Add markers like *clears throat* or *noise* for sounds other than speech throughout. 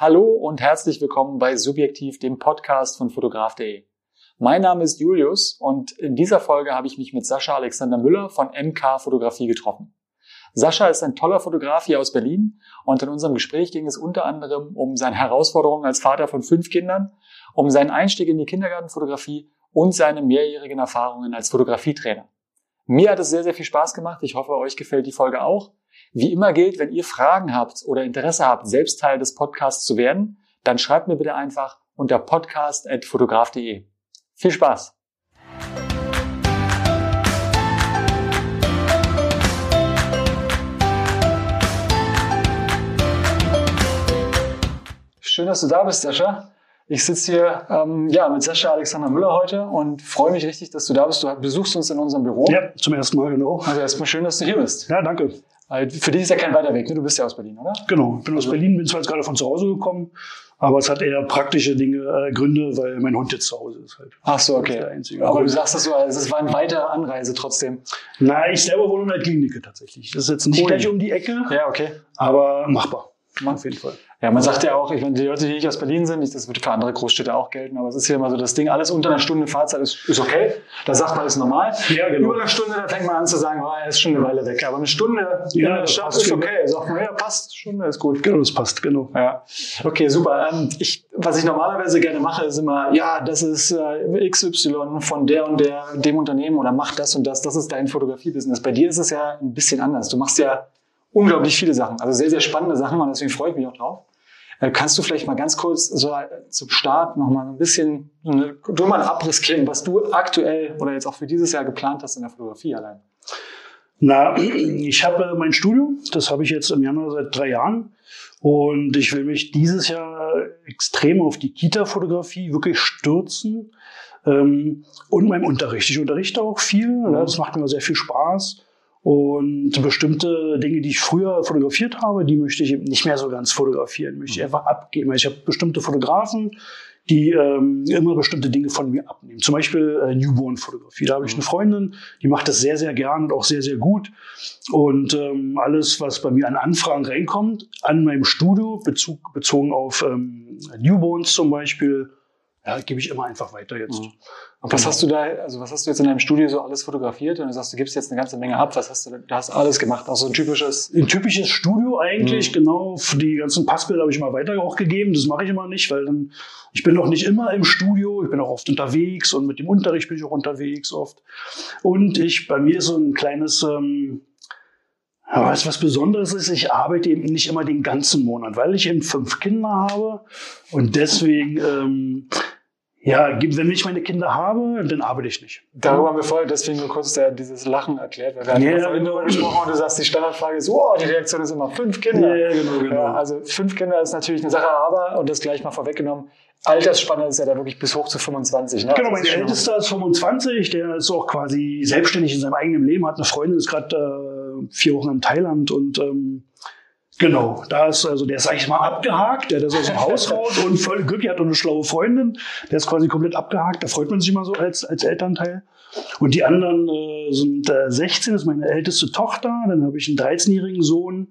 Hallo und herzlich willkommen bei Subjektiv, dem Podcast von fotograf.de. Mein Name ist Julius und in dieser Folge habe ich mich mit Sascha Alexander Müller von MK Fotografie getroffen. Sascha ist ein toller Fotograf hier aus Berlin und in unserem Gespräch ging es unter anderem um seine Herausforderungen als Vater von fünf Kindern, um seinen Einstieg in die Kindergartenfotografie und seine mehrjährigen Erfahrungen als Fotografietrainer. Mir hat es sehr, sehr viel Spaß gemacht. Ich hoffe, euch gefällt die Folge auch. Wie immer gilt, wenn ihr Fragen habt oder Interesse habt, selbst Teil des Podcasts zu werden, dann schreibt mir bitte einfach unter podcast.fotograf.de. Viel Spaß! Schön, dass du da bist, Sascha. Ich sitze hier ähm, ja, mit Sascha Alexander Müller heute und freue mich richtig, dass du da bist. Du besuchst uns in unserem Büro. Ja, zum ersten Mal, genau. Also erstmal schön, dass du hier bist. Ja, danke. Für dich ist ja kein weiter Weg, ne? du bist ja aus Berlin, oder? Genau, ich bin aus also, Berlin, bin zwar jetzt gerade von zu Hause gekommen, aber es hat eher praktische Dinge, äh, Gründe, weil mein Hund jetzt zu Hause ist halt. Ach so, okay. Aber du sagst das so, also es war eine weitere Anreise trotzdem. Na, ich selber wohne in der Klinik tatsächlich. Das ist jetzt nicht cool. gleich um die Ecke. Ja, okay. Aber machbar. Auf jeden Fall. Ja, man sagt ja auch, ich meine, die Leute, die nicht aus Berlin sind, das wird für andere Großstädte auch gelten, aber es ist hier immer so das Ding, alles unter einer Stunde Fahrzeit ist, ist okay. Da sagt man, ist normal. Ja, genau. Über eine Stunde, da fängt man an zu sagen, oh, er ist schon eine Weile weg. Aber eine Stunde ja, in der Stadt ist okay. Sagt man, ja, passt, Stunde ist gut. Genau, das passt, genau. Ja. Okay, super. Ähm, ich, was ich normalerweise gerne mache, ist immer, ja, das ist äh, XY von der und der, dem Unternehmen oder macht das und das, das ist dein Fotografie-Business. Bei dir ist es ja ein bisschen anders. Du machst ja unglaublich viele Sachen, also sehr, sehr spannende Sachen und deswegen freue ich mich auch drauf. Äh, kannst du vielleicht mal ganz kurz so zum Start noch mal ein bisschen, du mal einen Abriss geben, was du aktuell oder jetzt auch für dieses Jahr geplant hast in der Fotografie allein? Na, *clears throat* ich habe mein Studio, das habe ich jetzt im Januar seit drei Jahren. Und ich will mich dieses Jahr extrem auf die Kita-Fotografie wirklich stürzen. Ähm, und meinem Unterricht. Ich unterrichte auch viel, das macht mir sehr viel Spaß. Und bestimmte Dinge, die ich früher fotografiert habe, die möchte ich nicht mehr so ganz fotografieren, möchte ich einfach abgeben. Ich habe bestimmte Fotografen, die ähm, immer bestimmte Dinge von mir abnehmen. Zum Beispiel äh, Newborn-Fotografie. Da habe ich eine Freundin, die macht das sehr, sehr gern und auch sehr, sehr gut. Und ähm, alles, was bei mir an Anfragen reinkommt, an meinem Studio, Bezug, bezogen auf ähm, Newborns zum Beispiel, ja, gebe ich immer einfach weiter jetzt. Mhm. Und was hast du da, also was hast du jetzt in deinem Studio so alles fotografiert? Und du sagst, du gibst jetzt eine ganze Menge ab. Was hast du, du hast alles gemacht, auch so ein typisches. Ein typisches Studio eigentlich, mhm. genau. Die ganzen Passbilder habe ich mal weiter auch gegeben. Das mache ich immer nicht, weil dann, ich bin noch nicht immer im Studio. Ich bin auch oft unterwegs und mit dem Unterricht bin ich auch unterwegs oft. Und ich, bei mir ist so ein kleines, ähm, ja, was, was Besonderes ist, ich arbeite eben nicht immer den ganzen Monat, weil ich eben fünf Kinder habe und deswegen ähm, ja, wenn ich meine Kinder habe, dann arbeite ich nicht. Darüber haben wir vorher deswegen nur kurz dieses Lachen erklärt. Weil wir hatten ja, vorhin darüber gesprochen und du sagst, die Standardfrage ist, oh, die Reaktion ist immer fünf Kinder. Ja, genau, genau. Ja, also fünf Kinder ist natürlich eine Sache, aber, und das gleich mal vorweggenommen, Altersspanne ist ja da wirklich bis hoch zu 25. Ne? Genau, mein Ältester ist 25, der ist auch quasi selbstständig in seinem eigenen Leben, hat eine Freundin, ist gerade äh, vier Wochen in Thailand und ähm, Genau, da ist also der ist eigentlich mal abgehakt, der, der ist aus dem Haus raus und voll glücklich hat und eine schlaue Freundin, der ist quasi komplett abgehakt, da freut man sich immer so als, als Elternteil. Und die anderen äh, sind äh, 16, das ist meine älteste Tochter, dann habe ich einen 13-jährigen Sohn,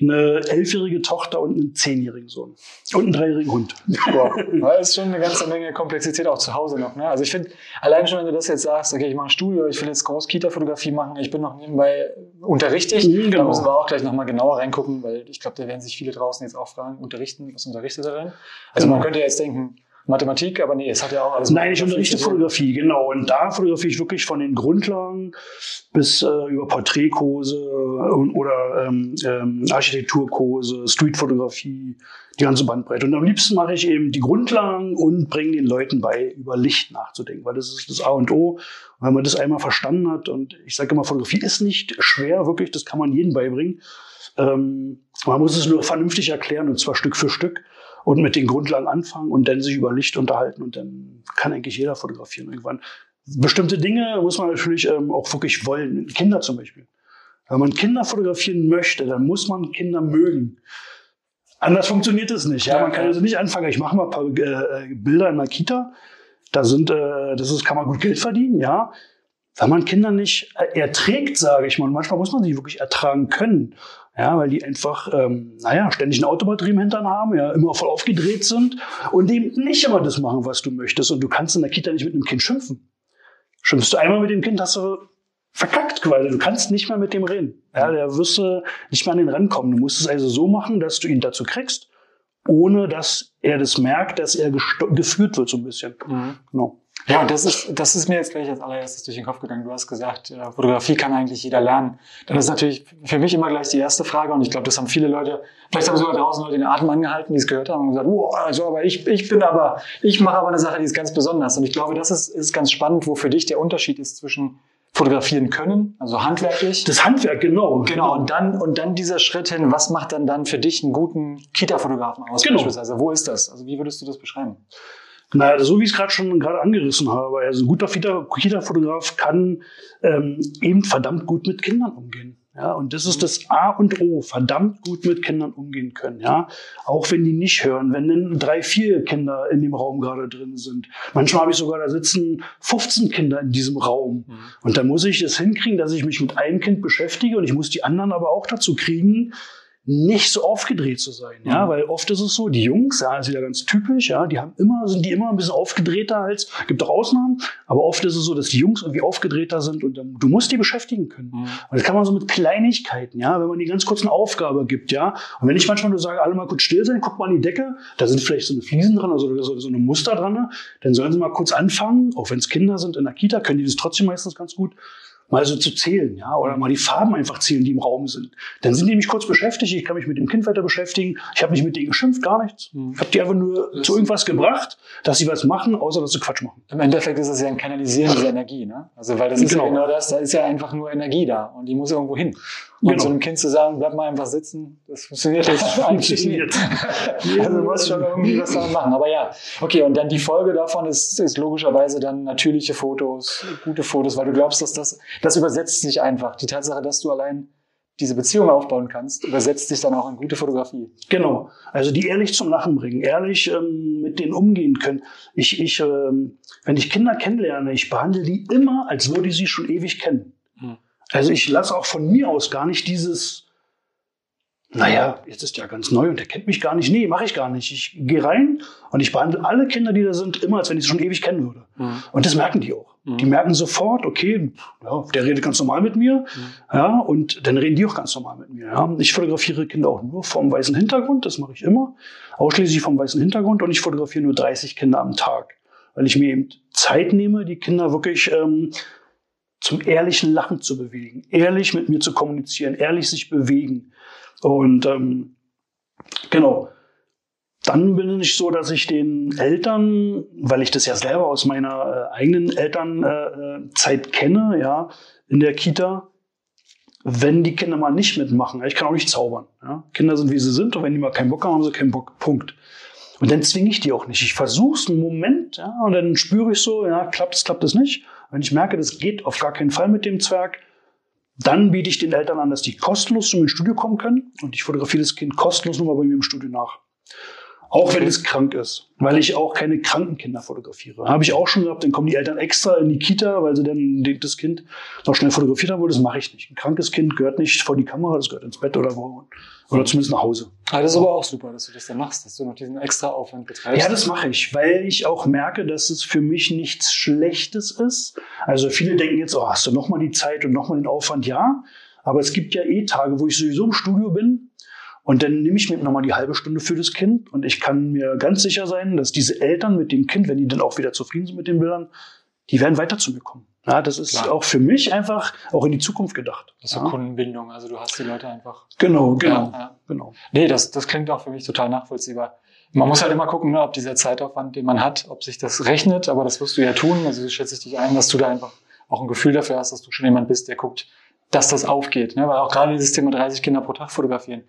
eine elfjährige Tochter und einen zehnjährigen Sohn. Und einen dreijährigen Hund. Wow. Das ist schon eine ganze Menge Komplexität auch zu Hause noch. Ne? Also ich finde, allein schon, wenn du das jetzt sagst, okay, ich mache ein Studio, ich will jetzt Groß-Kita-Fotografie machen, ich bin noch nebenbei unterrichtig, mhm, genau. da müssen wir auch gleich nochmal genauer reingucken, weil ich glaube, da werden sich viele draußen jetzt auch fragen, unterrichten, was unterrichtet er denn? Also genau. man könnte ja jetzt denken, Mathematik, aber nee, es hat ja auch alles. Nein, ich unterrichte Fotografie, genau. Und da fotografiere ich wirklich von den Grundlagen bis äh, über Porträtkurse oder ähm, ähm, Architekturkurse, Streetfotografie, die ganze Bandbreite. Und am liebsten mache ich eben die Grundlagen und bringe den Leuten bei, über Licht nachzudenken, weil das ist das A und O. Und wenn man das einmal verstanden hat, und ich sage immer, Fotografie ist nicht schwer, wirklich, das kann man jedem beibringen. Ähm, man muss es nur vernünftig erklären, und zwar Stück für Stück und mit den Grundlagen anfangen und dann sich über Licht unterhalten und dann kann eigentlich jeder fotografieren irgendwann. Bestimmte Dinge muss man natürlich ähm, auch wirklich wollen. Kinder zum Beispiel. Wenn man Kinder fotografieren möchte, dann muss man Kinder mögen. Anders funktioniert es nicht. Ja, man kann also nicht anfangen. Ich mache mal ein paar äh, Bilder in der Kita. Da sind, äh, das ist, kann man gut Geld verdienen. Ja, wenn man Kinder nicht erträgt, sage ich mal. Manchmal muss man sie wirklich ertragen können. Ja, weil die einfach, ähm, naja, ständig ein Autobatterie im Hintern haben, ja, immer voll aufgedreht sind und eben nicht immer das machen, was du möchtest. Und du kannst in der Kita nicht mit einem Kind schimpfen. Schimpfst du einmal mit dem Kind, hast du verkackt quasi. Du kannst nicht mehr mit dem reden. Ja, der wirst du nicht mehr an den rankommen. Du musst es also so machen, dass du ihn dazu kriegst, ohne dass er das merkt, dass er geführt wird so ein bisschen. Mhm. Genau. Ja, und das ist, das ist mir jetzt gleich als allererstes durch den Kopf gegangen. Du hast gesagt, äh, Fotografie kann eigentlich jeder lernen. Das ist natürlich für mich immer gleich die erste Frage und ich glaube, das haben viele Leute, vielleicht haben sogar draußen Leute den Atem angehalten, die es gehört haben und gesagt, oh, also aber ich, ich bin aber, ich mache aber eine Sache, die ist ganz besonders. Und ich glaube, das ist, ist ganz spannend, wo für dich der Unterschied ist zwischen fotografieren können, also handwerklich. Das Handwerk, genau. Genau, und dann, und dann dieser Schritt hin, was macht dann dann für dich einen guten Kita-Fotografen aus genau. beispielsweise? Wo ist das? Also wie würdest du das beschreiben? Naja, so wie ich es gerade schon gerade angerissen habe. Also ein guter Kita-Fotograf kann ähm, eben verdammt gut mit Kindern umgehen. Ja, und das ist das A und O, verdammt gut mit Kindern umgehen können. Ja, auch wenn die nicht hören, wenn dann drei, vier Kinder in dem Raum gerade drin sind. Manchmal habe ich sogar, da sitzen 15 Kinder in diesem Raum. Mhm. Und dann muss ich es hinkriegen, dass ich mich mit einem Kind beschäftige und ich muss die anderen aber auch dazu kriegen, nicht so aufgedreht zu sein, ja, mhm. weil oft ist es so, die Jungs, ja, ist wieder ganz typisch, ja, die haben immer, sind die immer ein bisschen aufgedrehter als, gibt auch Ausnahmen, aber oft ist es so, dass die Jungs irgendwie aufgedrehter sind und dann, du musst die beschäftigen können. Mhm. Und das kann man so mit Kleinigkeiten, ja, wenn man die ganz kurz eine Aufgabe gibt, ja, und wenn ich manchmal nur sage, alle mal kurz still sein, guck mal an die Decke, da sind vielleicht so eine Fliesen dran, also so, so eine Muster dran, dann sollen sie mal kurz anfangen, auch wenn es Kinder sind in der Kita, können die das trotzdem meistens ganz gut mal so zu zählen, ja, oder mal die Farben einfach zählen, die im Raum sind. Dann sind die mich kurz beschäftigt, ich kann mich mit dem Kind weiter beschäftigen. Ich habe nicht mit denen geschimpft, gar nichts. Mhm. Ich habe die einfach nur das zu irgendwas gebracht, dass sie was machen, außer dass sie Quatsch machen. Im Endeffekt ist es ja ein Kanalisieren dieser Energie, ne? Also weil das ist genau. ja genau das, da ist ja einfach nur Energie da und die muss irgendwo hin. Und genau. so einem Kind zu sagen, bleib mal einfach sitzen, das funktioniert *laughs* eigentlich nicht. *laughs* also du musst schon irgendwie was damit machen. Aber ja, okay, und dann die Folge davon ist, ist logischerweise dann natürliche Fotos, gute Fotos, weil du glaubst, dass das, das übersetzt sich einfach. Die Tatsache, dass du allein diese Beziehung aufbauen kannst, übersetzt sich dann auch in gute Fotografie. Genau. Also die ehrlich zum Lachen bringen, ehrlich ähm, mit denen umgehen können. Ich, ich, ähm, wenn ich Kinder kennenlerne, ich behandle die immer, als würde ich sie schon ewig kennen. Hm. Also ich lasse auch von mir aus gar nicht dieses, naja, jetzt ist ja ganz neu und der kennt mich gar nicht. Nee, mache ich gar nicht. Ich gehe rein und ich behandle alle Kinder, die da sind, immer, als wenn ich sie schon ewig kennen würde. Mhm. Und das merken die auch. Mhm. Die merken sofort, okay, ja, der redet ganz normal mit mir. Mhm. Ja, und dann reden die auch ganz normal mit mir. Ja. Ich fotografiere Kinder auch nur vom weißen Hintergrund, das mache ich immer. Ausschließlich vom weißen Hintergrund und ich fotografiere nur 30 Kinder am Tag. Weil ich mir eben Zeit nehme, die Kinder wirklich ähm, zum ehrlichen Lachen zu bewegen, ehrlich mit mir zu kommunizieren, ehrlich sich bewegen. Und ähm, genau, dann bin ich so, dass ich den Eltern, weil ich das ja selber aus meiner äh, eigenen Elternzeit äh, kenne, ja, in der Kita, wenn die Kinder mal nicht mitmachen, ich kann auch nicht zaubern. Ja. Kinder sind wie sie sind und wenn die mal keinen Bock haben, haben sie keinen Bock. Punkt. Und dann zwinge ich die auch nicht. Ich versuche es einen Moment, ja, und dann spüre ich so, ja, klappt es, klappt es nicht. Wenn ich merke, das geht auf gar keinen Fall mit dem Zwerg, dann biete ich den Eltern an, dass die kostenlos zu mir ins Studio kommen können und ich fotografiere das Kind kostenlos nochmal bei mir im Studio nach. Auch wenn es krank ist, weil ich auch keine kranken Kinder fotografiere. Habe ich auch schon gehabt, dann kommen die Eltern extra in die Kita, weil sie dann das Kind noch schnell fotografiert haben wollen. Das mache ich nicht. Ein krankes Kind gehört nicht vor die Kamera, das gehört ins Bett oder wo. Oder zumindest nach Hause. Ah, das ist aber auch super, dass du das dann machst, dass du noch diesen extra Aufwand betreibst. Ja, das mache ich, weil ich auch merke, dass es für mich nichts Schlechtes ist. Also viele denken jetzt, oh, hast du nochmal die Zeit und nochmal den Aufwand? Ja. Aber es gibt ja eh Tage, wo ich sowieso im Studio bin und dann nehme ich mir nochmal die halbe Stunde für das Kind und ich kann mir ganz sicher sein, dass diese Eltern mit dem Kind, wenn die dann auch wieder zufrieden sind mit den Bildern, die werden weiter zu mir kommen. Ja, das ist Klar. auch für mich einfach auch in die Zukunft gedacht. Das ist ja. Kundenbindung, also du hast die Leute einfach. Genau, genau, ja, ja. genau. Nee, das, das klingt auch für mich total nachvollziehbar. Man muss halt immer gucken, ne, ob dieser Zeitaufwand, den man hat, ob sich das rechnet, aber das wirst du ja tun. Also schätze ich dich ein, dass du da einfach auch ein Gefühl dafür hast, dass du schon jemand bist, der guckt, dass das aufgeht. Ne? Weil auch gerade dieses Thema 30 Kinder pro Tag fotografieren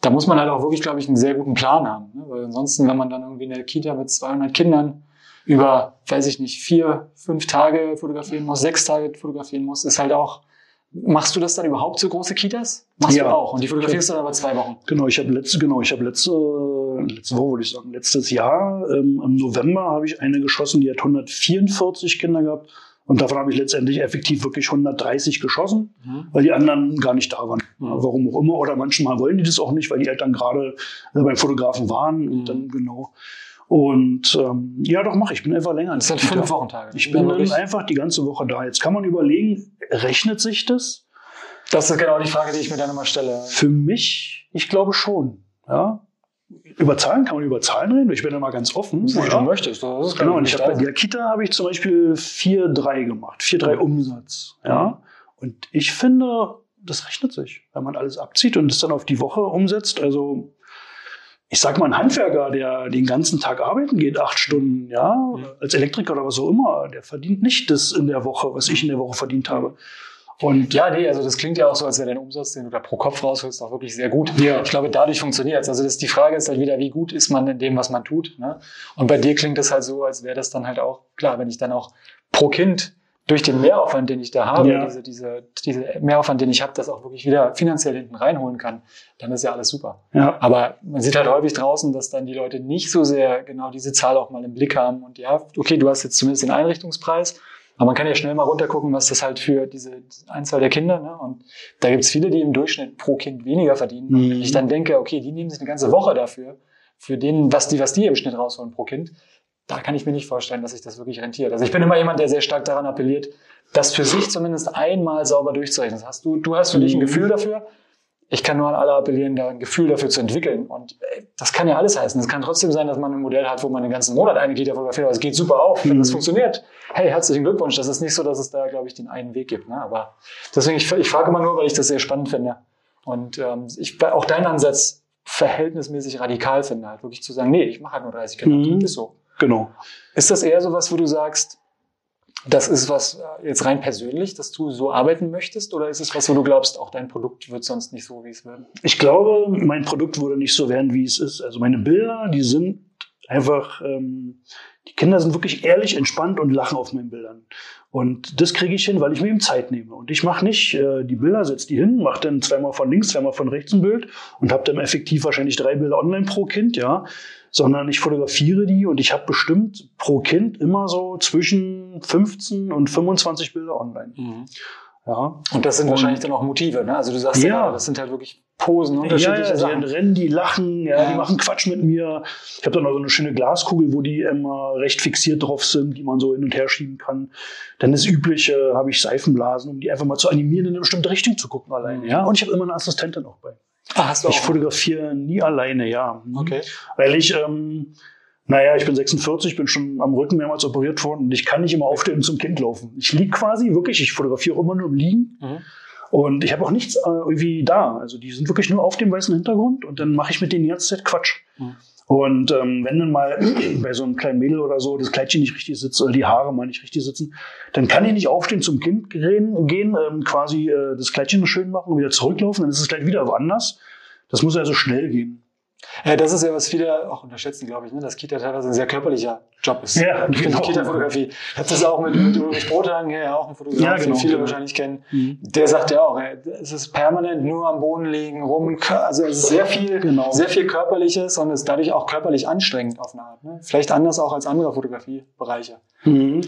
da muss man halt auch wirklich, glaube ich, einen sehr guten Plan haben. Ne? Weil ansonsten, wenn man dann irgendwie in der Kita mit 200 Kindern über, weiß ich nicht, vier, fünf Tage fotografieren muss, sechs Tage fotografieren muss, ist halt auch, machst du das dann überhaupt so große Kitas? Machst ja. du auch. Und die fotografierst du dann aber zwei Wochen. Genau, ich habe letzte, genau, ich habe letzte, letzte Woche würde ich sagen, letztes Jahr, ähm, im November habe ich eine geschossen, die hat 144 Kinder gehabt Und davon habe ich letztendlich effektiv wirklich 130 geschossen, mhm. weil die anderen gar nicht da waren. Mhm. Warum auch immer. Oder manchmal wollen die das auch nicht, weil die Eltern gerade äh, beim Fotografen waren. Und mhm. dann genau. Und ähm, ja, doch mache ich. bin einfach länger. Das sind fünf Wochentage. Ich bin dann einfach die ganze Woche da. Jetzt kann man überlegen, rechnet sich das? Das ist genau die Frage, die ich mir dann immer stelle. Für mich, ich glaube schon. Ja, über Zahlen kann man über Zahlen reden. Ich bin da mal ganz offen. Wie du möchtest. Das ist genau. Und ich habe bei der Kita habe ich zum Beispiel 4,3 gemacht. 4,3 Umsatz. Ja. Und ich finde, das rechnet sich, wenn man alles abzieht und es dann auf die Woche umsetzt. Also, ich sag mal, ein Handwerker, der den ganzen Tag arbeiten geht, acht Stunden, ja, als Elektriker oder was auch immer, der verdient nicht das in der Woche, was ich in der Woche verdient habe. Und ja, nee, also das klingt ja auch so, als wäre dein Umsatz, den du da pro Kopf rausholst, auch wirklich sehr gut. Ja. Ich glaube, dadurch funktioniert es. Also das, die Frage ist halt wieder, wie gut ist man in dem, was man tut. Ne? Und bei dir klingt das halt so, als wäre das dann halt auch, klar, wenn ich dann auch pro Kind durch den Mehraufwand, den ich da habe, ja. diese, diese, diese Mehraufwand, den ich habe, das auch wirklich wieder finanziell hinten reinholen kann, dann ist ja alles super. Ja. Aber man sieht halt häufig draußen, dass dann die Leute nicht so sehr genau diese Zahl auch mal im Blick haben. Und ja, okay, du hast jetzt zumindest den Einrichtungspreis, aber man kann ja schnell mal runtergucken, was das halt für diese Einzahl der Kinder, ne? Und da gibt's viele, die im Durchschnitt pro Kind weniger verdienen. Mhm. Und wenn ich dann denke, okay, die nehmen sich eine ganze Woche dafür, für den, was die, was die im Schnitt rausholen pro Kind, da kann ich mir nicht vorstellen, dass sich das wirklich rentiert. Also ich bin immer jemand, der sehr stark daran appelliert, das für sich zumindest einmal sauber durchzurechnen. Das hast du, du hast für dich ein mhm. Gefühl dafür, ich kann nur an alle appellieren, da ein Gefühl dafür zu entwickeln. Und ey, das kann ja alles heißen. Es kann trotzdem sein, dass man ein Modell hat, wo man den ganzen Monat eine Kita fotografiert, aber es geht super auf, wenn mhm. das funktioniert. Hey, herzlichen Glückwunsch. Das ist nicht so, dass es da, glaube ich, den einen Weg gibt. Ne? Aber deswegen, ich, ich frage immer nur, weil ich das sehr spannend finde. Und ähm, ich auch deinen Ansatz verhältnismäßig radikal finde, halt wirklich zu sagen, nee, ich mache halt nur 30 Kinder. Mhm. Ist so. Genau. Ist das eher so was, wo du sagst, das ist was äh, jetzt rein persönlich, dass du so arbeiten möchtest? Oder ist es was, wo du glaubst, auch dein Produkt wird sonst nicht so, wie es wird? Ich glaube, mein Produkt würde nicht so werden, wie es ist. Also meine Bilder, die sind einfach, ähm, die Kinder sind wirklich ehrlich, entspannt und lachen auf meinen Bildern. Und das kriege ich hin, weil ich mir eben Zeit nehme. Und ich mache nicht äh, die Bilder, setze die hin, mache dann zweimal von links, zweimal von rechts ein Bild und habe dann effektiv wahrscheinlich drei Bilder online pro Kind, ja sondern ich fotografiere die und ich habe bestimmt pro Kind immer so zwischen 15 und 25 Bilder online. Mhm. Ja. Und das sind und, wahrscheinlich dann auch Motive, ne? Also du sagst ja, ja das sind halt wirklich Posen, unterschiedliche ja, ja, Sachen. Die rennen, die lachen, ja, ja, die machen Quatsch mit mir. Ich habe dann noch so eine schöne Glaskugel, wo die immer recht fixiert drauf sind, die man so hin und her schieben kann. Dann das Übliche habe ich Seifenblasen, um die einfach mal zu animieren, in eine bestimmte Richtung zu gucken alleine. Ja, und ich habe immer eine Assistentin auch bei. Ah, hast du ich fotografiere nie alleine, ja. Mhm. Okay. Weil ich, ähm, naja, ich bin 46, bin schon am Rücken mehrmals operiert worden und ich kann nicht immer aufstehen und zum Kind laufen. Ich liege quasi wirklich, ich fotografiere immer nur im Liegen. Mhm. Und ich habe auch nichts äh, irgendwie da. Also die sind wirklich nur auf dem weißen Hintergrund und dann mache ich mit denen jetzt Quatsch. Mhm. Und ähm, wenn dann mal *clears throat* bei so einem kleinen Mädel oder so das Kleidchen nicht richtig sitzt oder die Haare mal nicht richtig sitzen, dann kann ich nicht aufstehen zum Kind gehen, ähm, quasi äh, das Kleidchen schön machen und wieder zurücklaufen, dann ist es gleich wieder woanders. Das muss also schnell gehen. Ja, das ist ja, was viele auch unterschätzen, glaube ich, ne? dass Kita teilweise ein sehr körperlicher Job ist. Ja, genau. Kita-Fotografie. Ich das auch mit, mit Ulrich Brothagen, ja auch ein Fotograf, ja, genau, den viele genau. wahrscheinlich kennen. Mhm. Der sagt ja auch, ey, es ist permanent nur am Boden liegen, rum, also es ist sehr viel, genau. sehr viel Körperliches und ist dadurch auch körperlich anstrengend auf eine Art. Ne? Vielleicht anders auch als andere Fotografiebereiche. Mhm.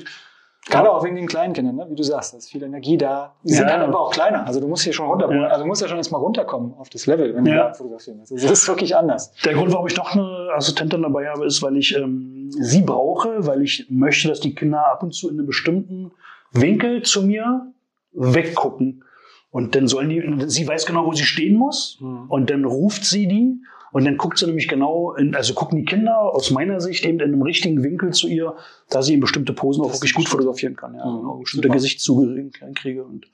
Gerade auch wegen den kleinen Kindern, ne? wie du sagst, da ist viel Energie da. Die ja. sind dann aber auch kleiner. Also du musst hier schon runter, ja. also du musst ja schon erstmal runterkommen auf das Level, wenn du da fotografieren willst. Also das ist wirklich anders. Der Grund, warum ich noch eine Assistentin dabei habe, ist, weil ich ähm, sie brauche, weil ich möchte, dass die Kinder ab und zu in einem bestimmten Winkel zu mir weggucken. Und dann sollen die, sie weiß genau, wo sie stehen muss. Mhm. Und dann ruft sie die und dann guckt sie nämlich genau, in, also gucken die Kinder aus meiner Sicht eben in einem richtigen Winkel zu ihr, da sie in bestimmte Posen auch wirklich gut fotografieren kann. Ja, mhm. genau, bestimmte Super. Gesichtszüge kriege. Und,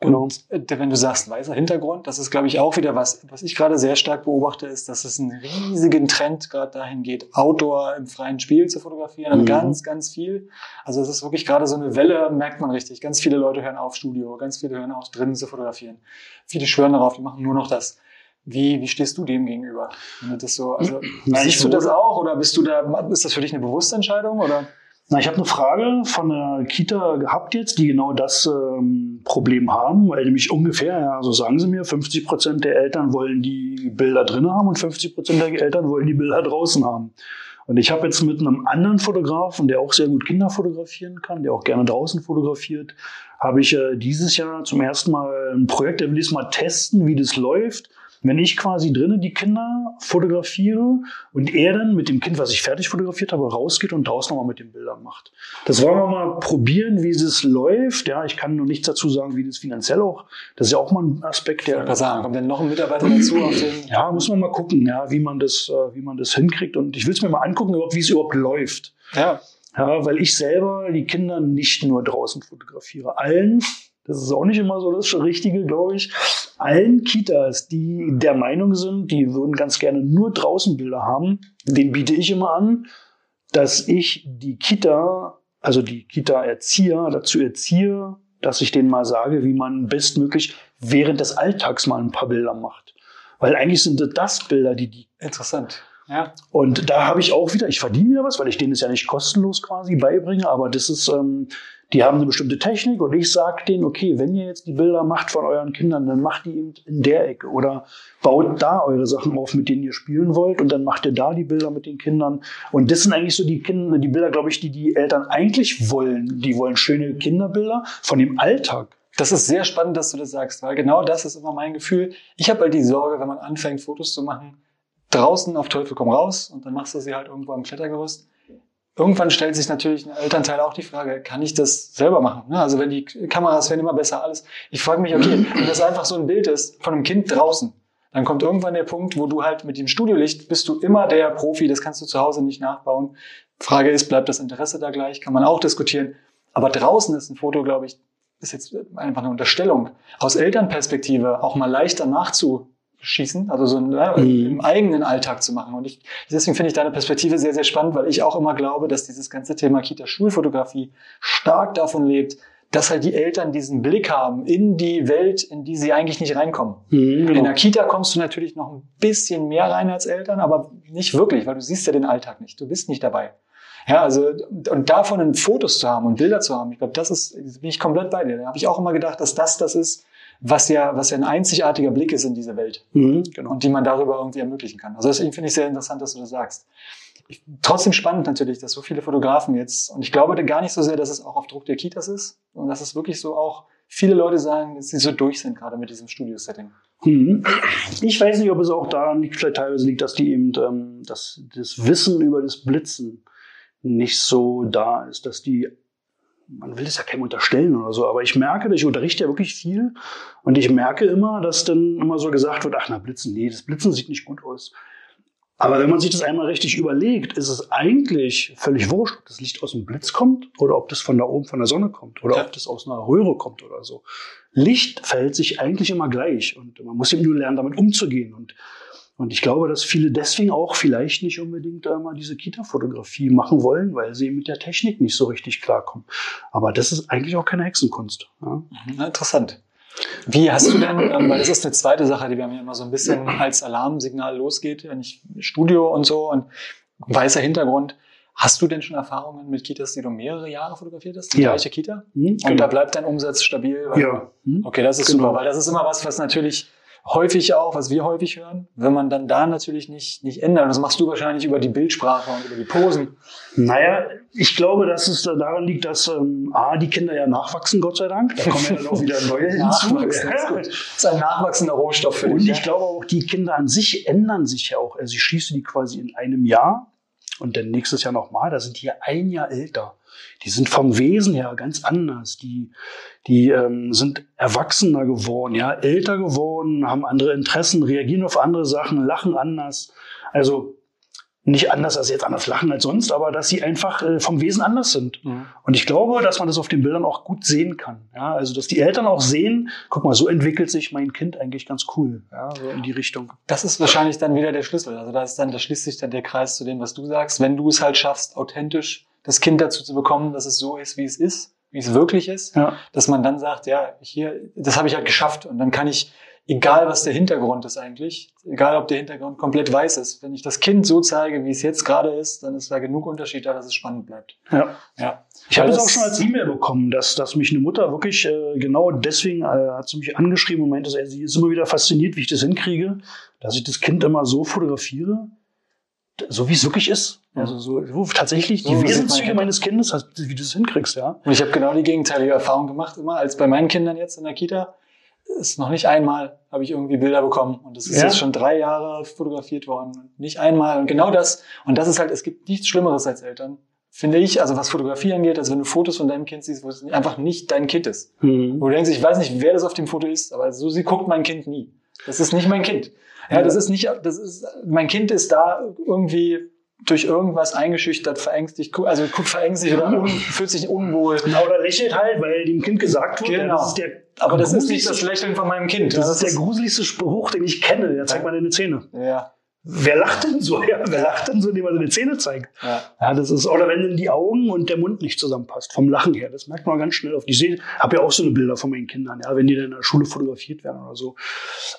genau. und äh, wenn du sagst weißer Hintergrund, das ist, glaube ich, auch wieder was, was ich gerade sehr stark beobachte, ist, dass es einen riesigen Trend gerade dahin geht, Outdoor im freien Spiel zu fotografieren. Mhm. Ganz, ganz viel. Also es ist wirklich gerade so eine Welle, merkt man richtig. Ganz viele Leute hören auf Studio, ganz viele hören auf drinnen zu fotografieren. Viele schwören darauf, die machen nur noch das. Wie, wie stehst du dem gegenüber? Das so, also, *clears throat* Na, siehst du das auch oder bist du da, ist das für dich eine bewusste Entscheidung oder? Na, ich habe eine Frage von der Kita gehabt jetzt, die genau das ähm, Problem haben, weil nämlich ungefähr, ja, so sagen sie mir, 50 Prozent der Eltern wollen die Bilder drinnen haben und 50 Prozent der Eltern wollen die Bilder draußen haben. Und ich habe jetzt mit einem anderen Fotografen, der auch sehr gut Kinder fotografieren kann, der auch gerne draußen fotografiert, habe ich äh, dieses Jahr zum ersten Mal ein Projekt, der will jetzt mal testen, wie das läuft wenn ich quasi drinnen die Kinder fotografiere und er dann mit dem Kind, was ich fertig fotografiert habe, rausgeht und draußen nochmal mit den Bildern macht. Das wollen wir mal probieren, wie es läuft. Ja, ich kann nur nichts dazu sagen, wie das finanziell auch. Das ist ja auch mal ein Aspekt, der. Was sagen? Kommt denn noch ein Mitarbeiter dazu? Ja, muss man mal gucken, ja, wie man das, äh, wie man das hinkriegt. Und ich will es mir mal angucken, wie es überhaupt läuft. Ja. Ja, weil ich selber die Kinder nicht nur draußen fotografiere. Allen, das ist auch nicht immer so das Richtige, glaube ich. Allen Kitas, die der Meinung sind, die würden ganz gerne nur draußen Bilder haben, den biete ich immer an, dass ich die Kita, also die Kita-Erzieher dazu erziehe, dass ich denen mal sage, wie man bestmöglich während des Alltags mal ein paar Bilder macht. Weil eigentlich sind das Bilder, die die. Interessant. Ja. Und da habe ich auch wieder, ich verdiene wieder was, weil ich denen es ja nicht kostenlos quasi beibringe, aber das ist, ähm, die haben eine bestimmte Technik und ich sage denen, okay, wenn ihr jetzt die Bilder macht von euren Kindern, dann macht die eben in der Ecke oder baut da eure Sachen auf, mit denen ihr spielen wollt und dann macht ihr da die Bilder mit den Kindern. Und das sind eigentlich so die Kinder, die Bilder, glaube ich, die die Eltern eigentlich wollen. Die wollen schöne Kinderbilder von dem Alltag. Das ist sehr spannend, dass du das sagst, weil genau das ist immer mein Gefühl. Ich habe halt die Sorge, wenn man anfängt, Fotos zu machen, draußen auf Teufel komm raus und dann machst du sie halt irgendwo am Klettergerüst irgendwann stellt sich natürlich ein Elternteil auch die Frage, kann ich das selber machen? Ne? Also wenn die Kameras werden immer besser, alles. Ich frage mich, okay, *clears throat* wenn das einfach so ein Bild ist von einem Kind draußen, dann kommt irgendwann der Punkt, wo du halt mit dem Studiolicht bist du immer der Profi, das kannst du zu Hause nicht nachbauen. Frage ist, bleibt das Interesse da gleich? Kann man auch diskutieren. Aber draußen ist ein Foto, glaube ich, ist jetzt einfach eine Unterstellung. Aus Elternperspektive auch mal leichter nachzu schießen, also so ne, mhm. im eigenen Alltag zu machen. Und ich, deswegen finde ich deine Perspektive sehr, sehr spannend, weil ich auch immer glaube, dass dieses ganze Thema Kita-Schulfotografie stark davon lebt, dass halt die Eltern diesen Blick haben in die Welt, in die sie eigentlich nicht reinkommen. Mhm, genau. In der Kita kommst du natürlich noch ein bisschen mehr rein als Eltern, aber nicht wirklich, weil du siehst ja den Alltag nicht. Du bist nicht dabei. Ja, also und davon Fotos zu haben und Bilder zu haben, ich glaube, das ist bin ich komplett bei dir. Da habe ich auch immer gedacht, dass das das ist, was ja, was ja ein einzigartiger Blick ist in diese Welt. Mhm, genau. Und die man darüber irgendwie ermöglichen kann. Also deswegen finde ich sehr interessant, dass du das sagst. Ich, trotzdem spannend natürlich, dass so viele Fotografen jetzt, und ich glaube gar nicht so sehr, dass es auch auf Druck der Kitas ist, und dass es wirklich so auch viele Leute sagen, dass sie so durch sind, gerade mit diesem Studio-Setting. Mhm. Ich weiß nicht, ob es auch daran liegt, vielleicht teilweise liegt, dass die eben, ähm, dass das Wissen über das Blitzen nicht so da ist, dass die man will es ja keinem unterstellen oder so, aber ich merke, ich unterrichte ja wirklich viel und ich merke immer, dass dann immer so gesagt wird, ach na Blitzen, nee, das Blitzen sieht nicht gut aus. Aber wenn man sich das einmal richtig überlegt, ist es eigentlich völlig wurscht, ob das Licht aus dem Blitz kommt oder ob das von da oben von der Sonne kommt oder ja. ob das aus einer Röhre kommt oder so. Licht verhält sich eigentlich immer gleich und man muss eben nur lernen, damit umzugehen und und ich glaube, dass viele deswegen auch vielleicht nicht unbedingt einmal diese Kita-Fotografie machen wollen, weil sie mit der Technik nicht so richtig klarkommen. Aber das ist eigentlich auch keine Hexenkunst. Ja? Mhm, interessant. Wie hast du denn, ähm, weil das ist eine zweite Sache, die bei mir immer so ein bisschen als Alarmsignal losgeht, wenn ich Studio und so und weißer Hintergrund. Hast du denn schon Erfahrungen mit Kitas, die du mehrere Jahre fotografiert hast? Die ja. gleiche Kita? Mhm, und genau. da bleibt dein Umsatz stabil? ja. Mhm. Okay, das ist genau. super, weil das ist immer was, was natürlich häufig auch, was wir häufig hören, wenn man dann da natürlich nicht, nicht ändert. Das machst du wahrscheinlich über die Bildsprache und über die Posen. Naja, ich glaube, dass es daran liegt, dass ähm, A, die Kinder ja nachwachsen, Gott sei Dank. Da kommen ja dann auch wieder neue *laughs* hinzu. *laughs* das, ist ein nachwachsender Rohstoff für dich. Und ich ja. glaube auch, die Kinder an sich ändern sich ja auch. Also ich schließe die quasi in einem Jahr und dann nächstes Jahr nochmal. Da sind die ja ein Jahr älter. Die sind vom Wesen her ganz anders. Die, die ähm, sind erwachsener geworden, ja, älter geworden, haben andere Interessen, reagieren auf andere Sachen, lachen anders. Also nicht anders als jetzt anders lachen als sonst, aber dass sie einfach äh, vom Wesen anders sind. Mhm. Und ich glaube, dass man das auf den Bildern auch gut sehen kann. Ja, also dass die Eltern auch sehen, guck mal, so entwickelt sich mein Kind eigentlich ganz cool, ja, so in die Richtung. Das ist wahrscheinlich dann wieder der Schlüssel. Also da ist dann, da schließt sich dann der Kreis zu dem, was du sagst. Wenn du es halt schaffst, authentisch das Kind dazu zu bekommen, dass es so ist, wie es ist, wie es wirklich ist, ja. dass man dann sagt, ja, hier, das habe ich halt geschafft und dann kann ich, egal was der Hintergrund ist eigentlich, egal ob der Hintergrund komplett weiß ist, wenn ich das Kind so zeige, wie es jetzt gerade ist, dann ist da genug Unterschied da, dass es spannend bleibt. Ja. ja. Ich habe es auch schon als E-Mail bekommen, dass, dass mich eine Mutter wirklich äh, genau deswegen äh, hat sie mich angeschrieben und meinte, sie ist immer wieder fasziniert, wie ich das hinkriege, dass ich das Kind immer so fotografiere, so wie es wirklich ist. Also so, so tatsächlich die So sieht Wesenszüge mein meines Kindes, also wie du es hinkriegst, ja. Und ich habe genau die gegenteilige Erfahrung gemacht immer, als bei meinen Kindern jetzt in der Kita. Ist noch nicht einmal habe ich irgendwie Bilder bekommen und das ist Ja. jetzt schon drei Jahre fotografiert worden. Nicht einmal und genau das. Und das ist halt, es gibt nichts Schlimmeres als Eltern, finde ich, also was Fotografie angeht, als wenn du Fotos von deinem Kind siehst, wo es einfach nicht dein Kind ist. Mhm. Wo du denkst, ich weiß nicht, wer das auf dem Foto ist, aber so sie guckt mein Kind nie. Das ist nicht mein Kind. Ja, das ist nicht, das ist, mein Kind ist da irgendwie durch irgendwas eingeschüchtert, verängstigt, also guckt verängstigt oder un, fühlt sich unwohl. Na, oder lächelt halt, weil dem Kind gesagt wurde, Genau. das ist der Aber das ist nicht das Lächeln von meinem Kind. Das ist der gruseligste Spruch, den ich kenne. Der zeigt mal deine Zähne. Ja, Wer lacht denn so? *laughs* Ja, wer lacht denn so, indem er seine Zähne zeigt? ja. Ja, das ist, oder wenn dann die Augen und der Mund nicht zusammenpasst, vom Lachen her. Das merkt man ganz schnell auf. Ich sehe, habe ja auch so eine Bilder von meinen Kindern, ja, wenn die dann in der Schule fotografiert werden oder so.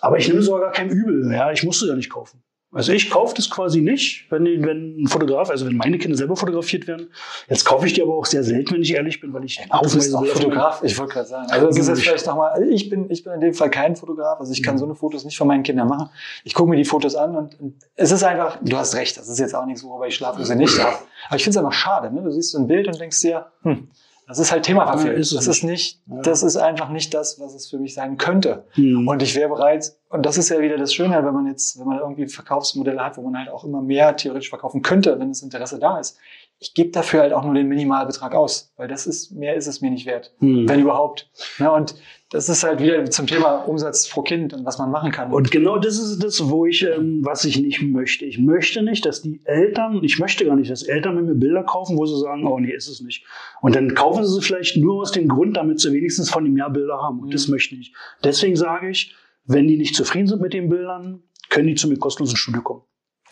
Aber ich nehme sogar gar kein Übel, ja, ich musste ja nicht kaufen. Also ich kaufe das quasi nicht, wenn, wenn ein Fotograf, also wenn meine Kinder selber fotografiert werden. Jetzt kaufe ich die aber auch sehr selten, wenn ich ehrlich bin, weil ich Du bist haufenweise auch Bilder von meinen- Fotograf, ich wollte gerade sagen. Also das ist jetzt vielleicht nochmal, also ich bin, ich bin in dem Fall kein Fotograf, also ich kann so eine Fotos nicht von meinen Kindern machen. Ich gucke mir die Fotos an und, und es ist einfach, du hast recht, das ist jetzt auch nichts, worüber ich schlaflose nicht habe. Aber ich finde es einfach schade, ne? Du siehst so ein Bild und denkst dir, hm, das ist halt Themaverfehl. Ja, ist das ist nicht, Ja. das ist einfach nicht das, was es für mich sein könnte. Hm. Und ich wäre bereit, und das ist ja wieder das Schöne, wenn man jetzt, wenn man irgendwie Verkaufsmodelle hat, wo man halt auch immer mehr theoretisch verkaufen könnte, wenn das Interesse da ist. Ich gebe dafür halt auch nur den Minimalbetrag aus, weil das ist, mehr ist es mir nicht wert, Hm. wenn überhaupt. Ja, und das ist halt wieder zum Thema Umsatz pro Kind und was man machen kann. Und genau das ist das, wo ich, ähm, was ich nicht möchte. Ich möchte nicht, dass die Eltern, ich möchte gar nicht, dass Eltern mit mir Bilder kaufen, wo sie sagen, oh nee, ist es nicht. Und dann kaufen sie sie vielleicht nur aus dem Grund, damit sie wenigstens von dem Jahr Bilder haben. Und das Mhm. möchte ich. Deswegen sage ich, wenn die nicht zufrieden sind mit den Bildern, können die zu mir kostenlos ins Studio kommen.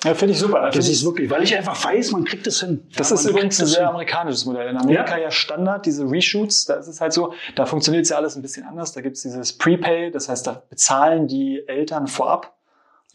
Ja, finde ich super. Das Finde ist ich- wirklich, weil ich einfach weiß, man kriegt es hin. Das Ja, ist übrigens ein sehr hin. amerikanisches Modell. In Amerika ja, Standard, diese Reshoots, da ist es halt so, da funktioniert es ja alles ein bisschen anders. Da gibt es dieses Prepay, das heißt, da bezahlen die Eltern vorab,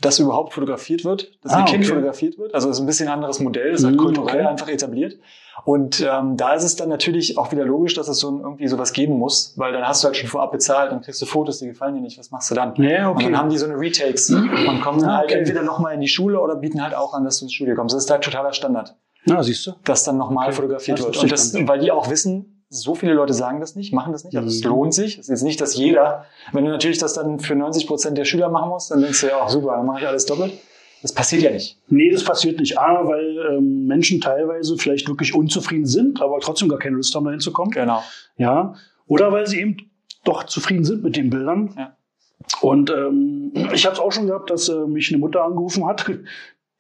dass überhaupt fotografiert wird, dass Ah, ihr Kind okay. fotografiert wird. Also es ist ein bisschen anderes Modell, ist halt Mhm, kulturell okay. einfach etabliert. Und ähm, da ist es dann natürlich auch wieder logisch, dass es so irgendwie sowas geben muss, weil dann hast du halt schon vorab bezahlt, dann kriegst du Fotos, die gefallen dir nicht, was machst du dann? Ja, Und okay. dann haben die so eine Retakes und kommen dann Ah, halt okay. entweder nochmal in die Schule oder bieten halt auch an, dass du ins Studio kommst. Das ist halt totaler Standard Na, siehst du? dass dann nochmal fotografiert Das wird. Und das, weil die auch wissen, so viele Leute sagen das nicht, machen das nicht. Also es Mhm. lohnt sich. Es ist jetzt nicht, dass jeder, wenn du natürlich das dann für 90 Prozent der Schüler machen musst, dann denkst du ja auch super, dann mache ich alles doppelt. Das passiert ja nicht. Nee, das passiert nicht. A, weil ähm, Menschen teilweise vielleicht wirklich unzufrieden sind, aber trotzdem gar keine Lust haben, dahin zu kommen. Genau. Ja. Oder weil sie eben doch zufrieden sind mit den Bildern. Ja. Und ähm, ich habe es auch schon gehabt, dass äh, mich eine Mutter angerufen hat,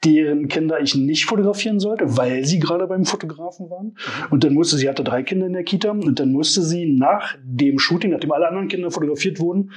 deren Kinder ich nicht fotografieren sollte, weil sie gerade beim Fotografen waren. Und dann musste sie hatte drei Kinder in der Kita und dann musste sie nach dem Shooting, nachdem alle anderen Kinder fotografiert wurden,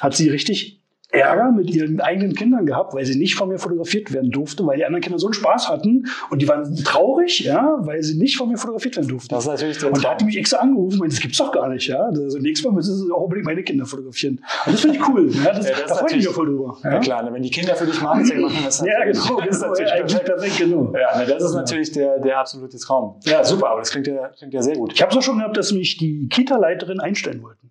hat sie richtig Ärger mit ihren eigenen Kindern gehabt, weil sie nicht von mir fotografiert werden durfte, weil die anderen Kinder so einen Spaß hatten und die waren traurig, ja, weil sie nicht von mir fotografiert werden durften. Das ist natürlich Und da hat die mich extra angerufen, meinte, das gibt's doch gar nicht, ja. Also nächstes Mal müssen sie auch unbedingt meine Kinder fotografieren. Und das finde ich cool. Ja, das, Ja, das da freue ich mich auch voll drüber. Ja klar, ne, wenn die Kinder für dich Marketing *laughs* machen, das ist Ja, genau, *laughs* das ist genau, natürlich ja, perfekt. perfekt, genau. Ja, ne, das ist natürlich der, der absolute Traum. Ja, super, aber das klingt ja, klingt ja sehr gut. Ich habe es auch schon gehabt, dass mich die Kita-Leiterin einstellen wollten.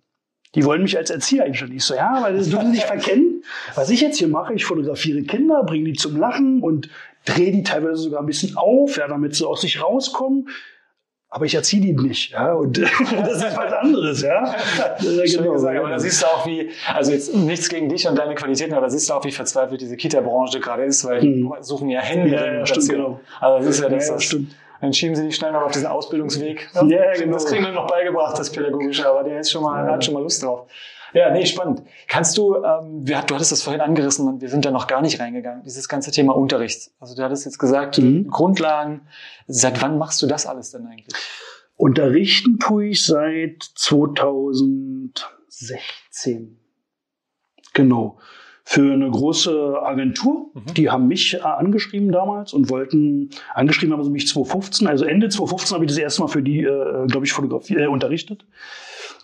Die wollen mich als Erzieher einstellen. Ich so, ja, weil das dürfen sie nicht *laughs* verkennen. Was ich jetzt hier mache, ich fotografiere Kinder, bringe die zum Lachen und drehe die teilweise sogar ein bisschen auf, ja, damit sie aus sich rauskommen. Aber ich erziehe die nicht, ja. Und *laughs* das ist was anderes, ja. *laughs* Ja, Schön gesagt, aber ja. da siehst du auch, wie, also jetzt nichts gegen dich und deine Qualitäten, aber da siehst du auch, wie verzweifelt diese Kita-Branche gerade ist, weil die Mhm. suchen ja Hände. Ja, ja, stimmt, genau. Also das ist ja das, Ja, das stimmt. Dann schieben sie die schnell noch auf diesen Ausbildungsweg. Ja, ja, genau. Das kriegen wir noch beigebracht, das Pädagogische, aber der ist schon mal, hat schon mal Lust drauf. Ja, nee, spannend. Kannst du, ähm, wir, du hattest das vorhin angerissen und wir sind da noch gar nicht reingegangen, dieses ganze Thema Unterricht. Also du hattest jetzt gesagt, Mhm. Grundlagen. Seit wann machst du das alles denn eigentlich? Unterrichten tue ich seit 2016. Genau. Für eine große Agentur. Mhm. Die haben mich äh, angeschrieben damals und wollten, angeschrieben haben sie mich 2015, also Ende 2015 habe ich das erste Mal für die, äh, glaube ich, Fotografie, äh, unterrichtet.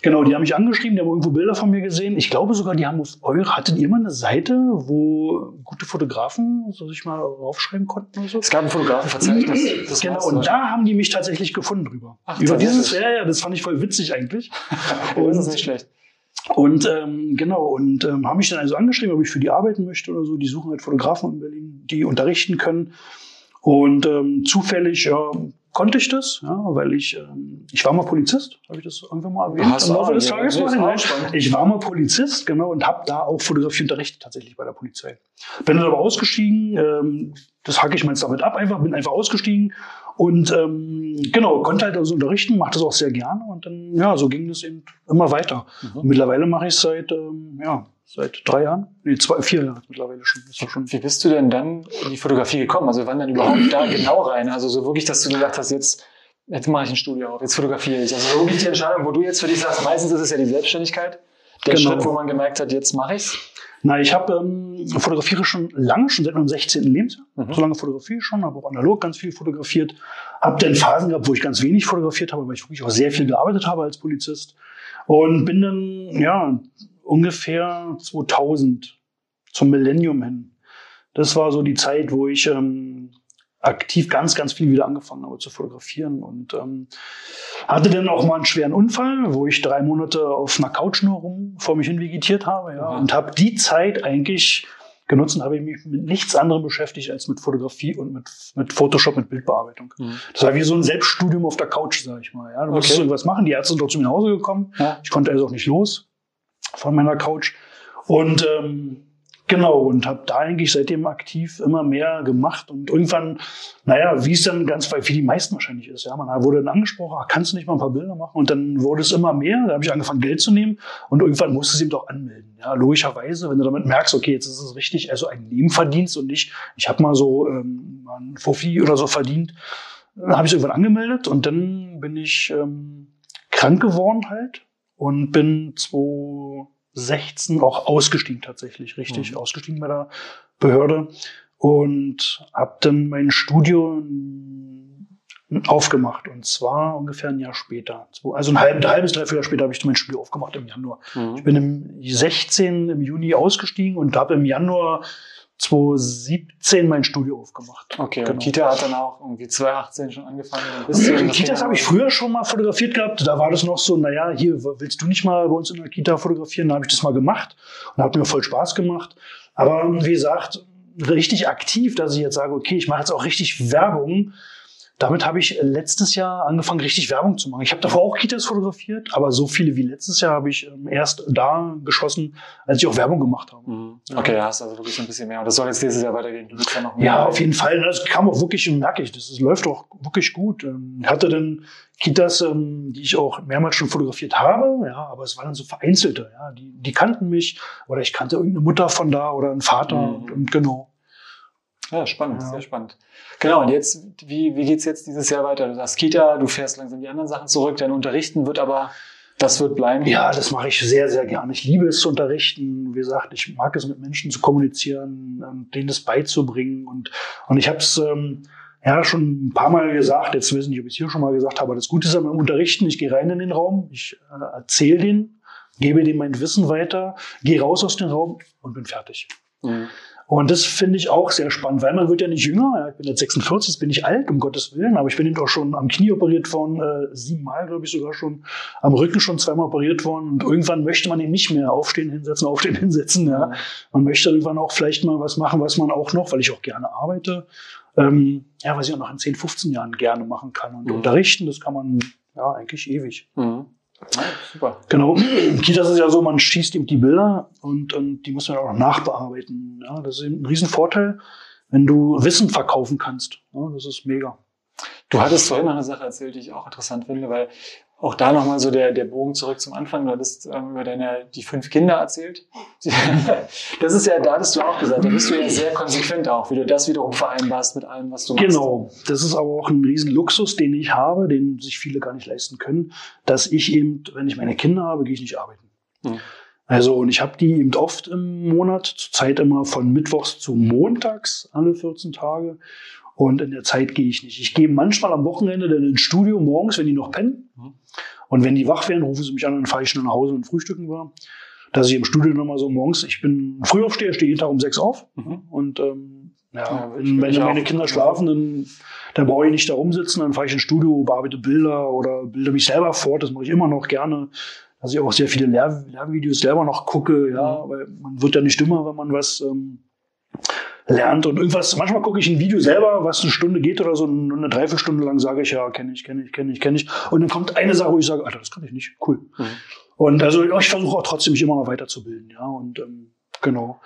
Genau, die haben mich angeschrieben, die haben irgendwo Bilder von mir gesehen. Ich glaube sogar, die haben auf eure, hattet ihr mal eine Seite, wo gute Fotografen so sich mal raufschreiben konnten oder so? Es gab ein Fotografenverzeichnis. Das genau, und da haben die mich tatsächlich gefunden drüber. Ach, Über dieses, ja, ja, das fand ich voll witzig eigentlich. Oh, *laughs* das ist Und- nicht schlecht. Und ähm, genau, und ähm, haben mich dann also angeschrieben, ob ich für die arbeiten möchte oder so. Die suchen halt Fotografen in Berlin, die unterrichten können. Und ähm, zufällig ja, konnte ich das, ja, weil ich, ähm, ich war mal Polizist, habe ich das irgendwann mal erwähnt? Hast im Laufe des Tages mal Ich war mal Polizist, genau, und habe da auch Fotografie unterrichtet tatsächlich bei der Polizei. Bin dann aber ausgestiegen, ähm, das hacke ich meins damit ab, einfach, bin einfach ausgestiegen und ähm, genau, konnte halt also unterrichten, mache das auch sehr gerne und dann, ja, so ging das eben immer weiter. Mhm. Mittlerweile mache ich es seit, ähm, ja, seit drei Jahren, nee, zwei, vier Jahre mittlerweile schon. Ist schon. Wie bist du denn dann in die Fotografie gekommen? Also wann dann überhaupt da genau rein? Also so wirklich, dass du gesagt hast, jetzt, jetzt mache ich ein Studio auf, jetzt fotografiere ich. Also so wirklich die Entscheidung, wo du jetzt für dich sagst, meistens ist es ja die Selbstständigkeit. Der genau. Schritt, wo man gemerkt hat, jetzt mache ich's. Na, ich habe ähm, fotografiere schon lange, schon seit meinem 16. Lebensjahr. Mhm. So lange fotografiere ich schon, habe auch analog ganz viel fotografiert. Habe dann Phasen gehabt, wo ich ganz wenig fotografiert habe, weil ich wirklich auch sehr viel gearbeitet habe als Polizist. Und bin dann, ja, ungefähr 2000 zum Millennium hin. Das war so die Zeit, wo ich ähm, aktiv ganz, ganz viel wieder angefangen habe zu fotografieren und ähm, hatte dann auch mal einen schweren Unfall, wo ich drei Monate auf einer Couch nur rum vor mich hin vegetiert habe, ja, mhm. und habe die Zeit eigentlich genutzt und habe ich mich mit nichts anderem beschäftigt als mit Fotografie und mit, mit Photoshop, mit Bildbearbeitung. Mhm. Das war wie so ein Selbststudium auf der Couch, sag ich mal. Ja, du musstest okay. irgendwas machen. Die Ärzte sind doch zu mir nach Hause gekommen. Ja. Ich konnte also auch nicht los von meiner Couch. Und ähm, genau, und habe da eigentlich seitdem aktiv immer mehr gemacht. Und irgendwann, naja, wie es dann ganz wie die meisten wahrscheinlich ist, ja, man wurde dann angesprochen, ah, kannst du nicht mal ein paar Bilder machen? Und dann wurde es immer mehr, da habe ich angefangen, Geld zu nehmen und irgendwann musste sie eben doch anmelden. Ja, logischerweise, wenn du damit merkst, okay, jetzt ist es richtig, also ein Nebenverdienst und nicht, ich habe mal so ähm, ein Fofi oder so verdient, dann habe ich es irgendwann angemeldet und dann bin ich ähm, krank geworden halt und bin 2016 auch ausgestiegen tatsächlich, richtig mhm. ausgestiegen bei der Behörde und habe dann mein Studio aufgemacht und zwar ungefähr ein Jahr später. Also ein, halb, ein halbes, dreiviertel Jahr später habe ich mein Studio aufgemacht im Januar. Mhm. Ich bin im 16 im Juni ausgestiegen und habe im Januar 2017 mein Studio aufgemacht. Okay, genau. und Kita hat dann auch irgendwie 2018 schon angefangen. Ein Kitas habe ich früher schon mal fotografiert gehabt. Da war das noch so, naja, hier willst du nicht mal bei uns in der Kita fotografieren? Da habe ich das mal gemacht und hat mir voll Spaß gemacht. Aber wie gesagt, richtig aktiv, dass ich jetzt sage, okay, ich mache jetzt auch richtig Werbung damit habe ich letztes Jahr angefangen, richtig Werbung zu machen. Ich habe davor auch Kitas fotografiert, aber so viele wie letztes Jahr habe ich ähm, erst da geschossen, als ich auch Werbung gemacht habe. Mhm. Okay, ja, hast also wirklich ein bisschen mehr. Und das soll jetzt dieses Jahr weitergehen. Du ja noch mehr. Ja, auf jeden Fall. Das kam auch wirklich, merke ich, das, das läuft auch wirklich gut. Ähm, ich hatte dann Kitas, ähm, die ich auch mehrmals schon fotografiert habe, ja, aber es waren dann so vereinzelte, ja, die, die kannten mich oder ich kannte irgendeine Mutter von da oder einen Vater mhm. und, und genau. Ja, spannend, ja. sehr spannend. Genau, und jetzt, wie, wie geht's jetzt dieses Jahr weiter? Du sagst Kita, du fährst langsam die anderen Sachen zurück, dein Unterrichten wird aber, das wird bleiben. Ja, das mache ich sehr, sehr gerne. Ich liebe es zu unterrichten. Wie gesagt, ich mag es mit Menschen zu kommunizieren, denen das beizubringen. Und, und ich habe es ähm, ja schon ein paar Mal gesagt, jetzt wissen nicht, ob ich es hier schon mal gesagt habe, aber das Gute ist am Unterrichten, ich gehe rein in den Raum, ich äh, erzähle den, gebe dem mein Wissen weiter, gehe raus aus dem Raum und bin fertig. Mhm. Und das finde ich auch sehr spannend, weil man wird ja nicht jünger. Ich bin jetzt 46, jetzt bin ich alt, um Gottes Willen, aber ich bin eben auch schon am Knie operiert worden, äh, siebenmal, glaube ich, sogar schon, am Rücken schon zweimal operiert worden. Und irgendwann möchte man eben nicht mehr aufstehen, hinsetzen, aufstehen, *laughs* hinsetzen. Ja. Man möchte irgendwann auch vielleicht mal was machen, was man auch noch, weil ich auch gerne arbeite, ähm, ja, was ich auch noch in 10, 15 Jahren gerne machen kann. Und mhm. unterrichten, das kann man ja eigentlich ewig. Mhm. Ja, super. Genau. Kitas ist ja so, man schießt ihm die Bilder und, und die muss man auch nachbearbeiten. Ja, das ist ein Riesenvorteil, wenn du Wissen verkaufen kannst. Ja, das ist mega. Du hattest vorhin noch eine Sache erzählt, die ich auch interessant finde, weil auch da nochmal so der, der Bogen zurück zum Anfang. Du hattest ähm, über deine, die fünf Kinder erzählt. *laughs* das ist ja, da hattest du auch gesagt, da bist du ja sehr konsequent auch, wie du das wiederum vereinbarst mit allem, was du machst. Genau. Das ist aber auch ein Riesenluxus, den ich habe, den sich viele gar nicht leisten können, dass ich eben, wenn ich meine Kinder habe, gehe ich nicht arbeiten. Hm. Also, und ich habe die eben oft im Monat, zur Zeit immer von Mittwochs zu Montags, alle 14 Tage. Und in der Zeit gehe ich nicht. Ich gehe manchmal am Wochenende dann ins Studio morgens, wenn die noch pennen. Mhm. Und wenn die wach werden, rufen sie mich an und fahre ich schnell nach Hause und frühstücken war. Dass ich im Studio nochmal so morgens, ich bin Frühaufsteher, stehe jeden Tag um sechs auf. Mhm. Und ähm, ja, ja wenn, wenn meine Kinder schlafen, dann, dann brauche ich nicht da rumsitzen, dann fahre ich ins Studio, bearbeite Bilder oder bilde mich selber fort. Das mache ich immer noch gerne. Dass ich auch sehr viele Lehr Lehrvideos selber noch gucke, ja, mhm. weil man wird ja nicht dümmer, wenn man was ähm, lernt und irgendwas. Manchmal gucke ich ein Video selber, was eine Stunde geht oder so, eine Dreiviertelstunde lang sage ich, ja, kenne ich, kenne ich, kenne ich, kenne ich. Und dann kommt eine Sache, wo ich sage, Alter, das kann ich nicht. Cool. Mhm. Und also ich versuche auch trotzdem mich immer noch weiterzubilden, ja. Und ähm, genau.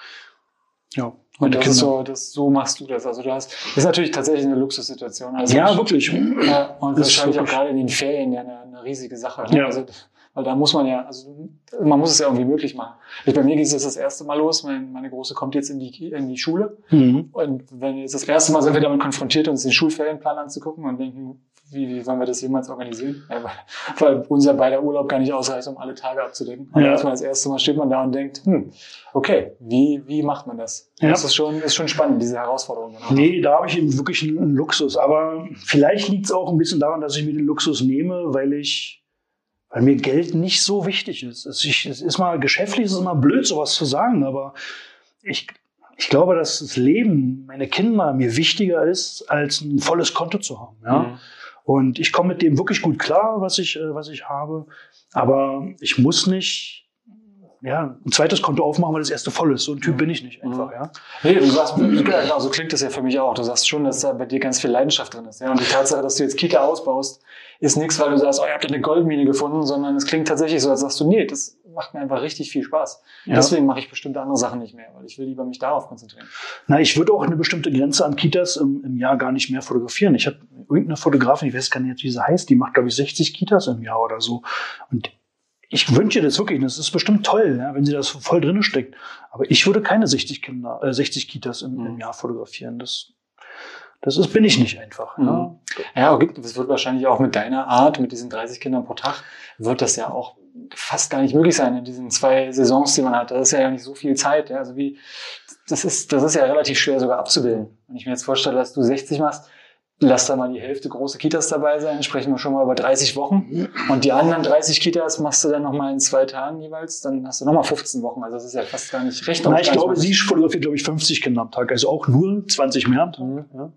Ja. Und das ist so, das, so machst du das. Also du hast, das ist natürlich tatsächlich eine Luxussituation. Also ja, wirklich. Ja, und das wahrscheinlich auch gerade in den Ferien ja eine, eine riesige Sache. Ne? Ja. Also, weil da muss man ja, also man muss es ja irgendwie möglich machen. Ich, bei mir geht es jetzt das erste Mal los. Mein, meine Große kommt jetzt in die, in die Schule. Mhm. Und wenn jetzt das erste Mal sind wir damit konfrontiert, uns den Schulferienplan anzugucken und denken, wie, wie wollen wir das jemals organisieren? Ja, weil, weil unser beider Urlaub gar nicht ausreicht, um alle Tage abzudecken. Und ja. erstmal das erste Mal steht man da und denkt, hm, okay, wie, wie macht man das? Ja. Das ist schon, ist schon spannend, diese Herausforderung. Genau. Nee, da habe ich eben wirklich einen, einen Luxus. Aber vielleicht liegt es auch ein bisschen daran, dass ich mir den Luxus nehme, weil ich, weil mir Geld nicht so wichtig ist. Es, ist mal geschäftlich, es ist immer blöd, sowas zu sagen, aber ich, ich glaube, dass das Leben, meine Kinder mir wichtiger ist, als ein volles Konto zu haben. Ja? Mhm. Und ich komme mit dem wirklich gut klar, was ich, äh, was ich habe. Aber ich muss nicht ja, ein zweites Konto aufmachen, weil das erste voll ist. So ein Typ bin ich nicht einfach, ja. Nee, du sagst, genau, so klingt das ja für mich auch. Du sagst schon, dass da bei dir ganz viel Leidenschaft drin ist. Ja, und die Tatsache, dass du jetzt Kita ausbaust, ist nichts, weil du sagst, oh, ihr habt eine Goldmine gefunden, sondern es klingt tatsächlich so, als sagst du, nee, das macht mir einfach richtig viel Spaß. Ja. Deswegen mache ich bestimmte andere Sachen nicht mehr, weil ich will lieber mich darauf konzentrieren. Na, ich würde auch eine bestimmte Grenze an Kitas im, im Jahr gar nicht mehr fotografieren. Ich habe irgendeine Fotografin, ich weiß gar nicht, wie sie heißt, die macht, glaube ich, 60 Kitas im Jahr oder so. Und ich wünsche das wirklich, das ist bestimmt toll, ja, wenn sie das voll drinne steckt. Aber ich würde keine 60 Kinder, äh, 60 Kitas im, im mhm. Jahr fotografieren. Das, das ist, bin ich nicht einfach. Mhm. Ja, ja das wird wahrscheinlich auch mit deiner Art, mit diesen 30 Kindern pro Tag, wird das ja auch fast gar nicht möglich sein in diesen zwei Saisons, die man hat. Das ist ja nicht so viel Zeit. Ja. Also wie, das ist, das ist ja relativ schwer sogar abzubilden. Wenn ich mir jetzt vorstelle, dass du 60 machst, lass da mal die Hälfte große Kitas dabei sein, sprechen wir schon mal über 30 Wochen. Und die anderen 30 Kitas machst du dann nochmal in zwei Tagen jeweils, dann hast du nochmal 15 Wochen. Also das ist ja fast gar nicht recht. Na, ich glaube, sie fotografiert, glaube ich, 50 Kinder am Tag, also auch nur 20 mehr am Tag. Mhm. Ja.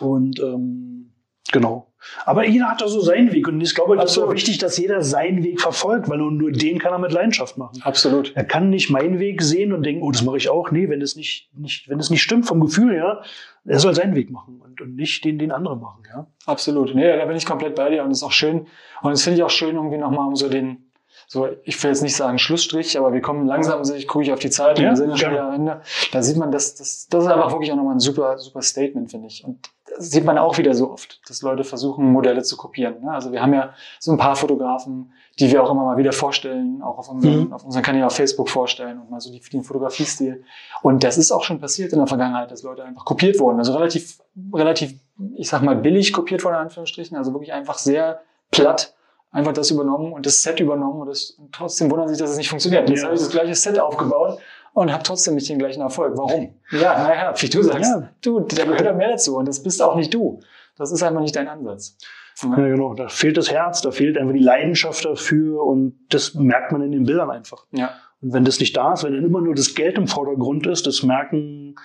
Und ähm, genau. Aber jeder hat da so seinen Weg und ich glaube, das ist auch wichtig, dass jeder seinen Weg verfolgt, weil nur den kann er mit Leidenschaft machen. Absolut. Er kann nicht meinen Weg sehen und denken, oh, das mache ich auch. Nee, wenn es nicht, nicht, wenn es nicht stimmt vom Gefühl her, er soll seinen Weg machen und, und nicht den, den andere machen, ja. Absolut. Nee, da bin ich komplett bei dir und das ist auch schön. Und das finde ich auch schön, irgendwie nochmal um so den, so, ich will jetzt nicht sagen Schlussstrich, aber wir kommen langsam, ich gucke ich auf die Zeit und ja, wir sind schon wieder am Ende. Da sieht man, das, das, das ist einfach wirklich auch nochmal ein super, super Statement, finde ich. Und sieht man auch wieder so oft, dass Leute versuchen, Modelle zu kopieren. Ne? Also wir haben ja so ein paar Fotografen, die wir auch immer mal wieder vorstellen, auch auf unserem, mhm. auf unserem Kanal auf Facebook vorstellen und mal so den Fotografiestil. Und das ist auch schon passiert in der Vergangenheit, dass Leute einfach kopiert wurden. Also relativ, relativ, ich sag mal, billig kopiert wurden, in Anführungsstrichen. Also wirklich einfach sehr platt einfach das übernommen und das Set übernommen und, das, und trotzdem wundern sich, dass es nicht funktioniert. Jetzt ja. habe ich das gleiche Set aufgebaut und habe trotzdem nicht den gleichen Erfolg. Warum? Ja, naja, wie du sagst, ja. du, da gehört ja mehr dazu und das bist auch nicht du. Das ist einfach nicht dein Ansatz. Ja, genau. Da fehlt das Herz, da fehlt einfach die Leidenschaft dafür und das merkt man in den Bildern einfach. Ja. Und wenn das nicht da ist, wenn dann immer nur das Geld im Vordergrund ist, das merken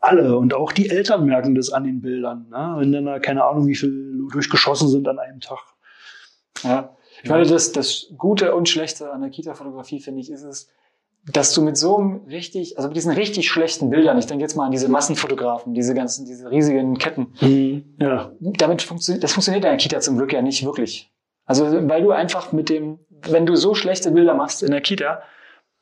alle und auch die Eltern merken das an den Bildern. Ne? Wenn dann da keine Ahnung, wie viel durchgeschossen sind an einem Tag. Ja. Ich meine, das, das Gute und Schlechte an der Kita-Fotografie, finde ich, ist es, dass du mit so einem richtig, also mit diesen richtig schlechten Bildern, ich denke jetzt mal an diese Massenfotografen, diese ganzen, diese riesigen Ketten, mhm, ja. damit funktioniert, das funktioniert in der Kita zum Glück ja nicht wirklich. Also, weil du einfach mit dem, wenn du so schlechte Bilder machst in der Kita,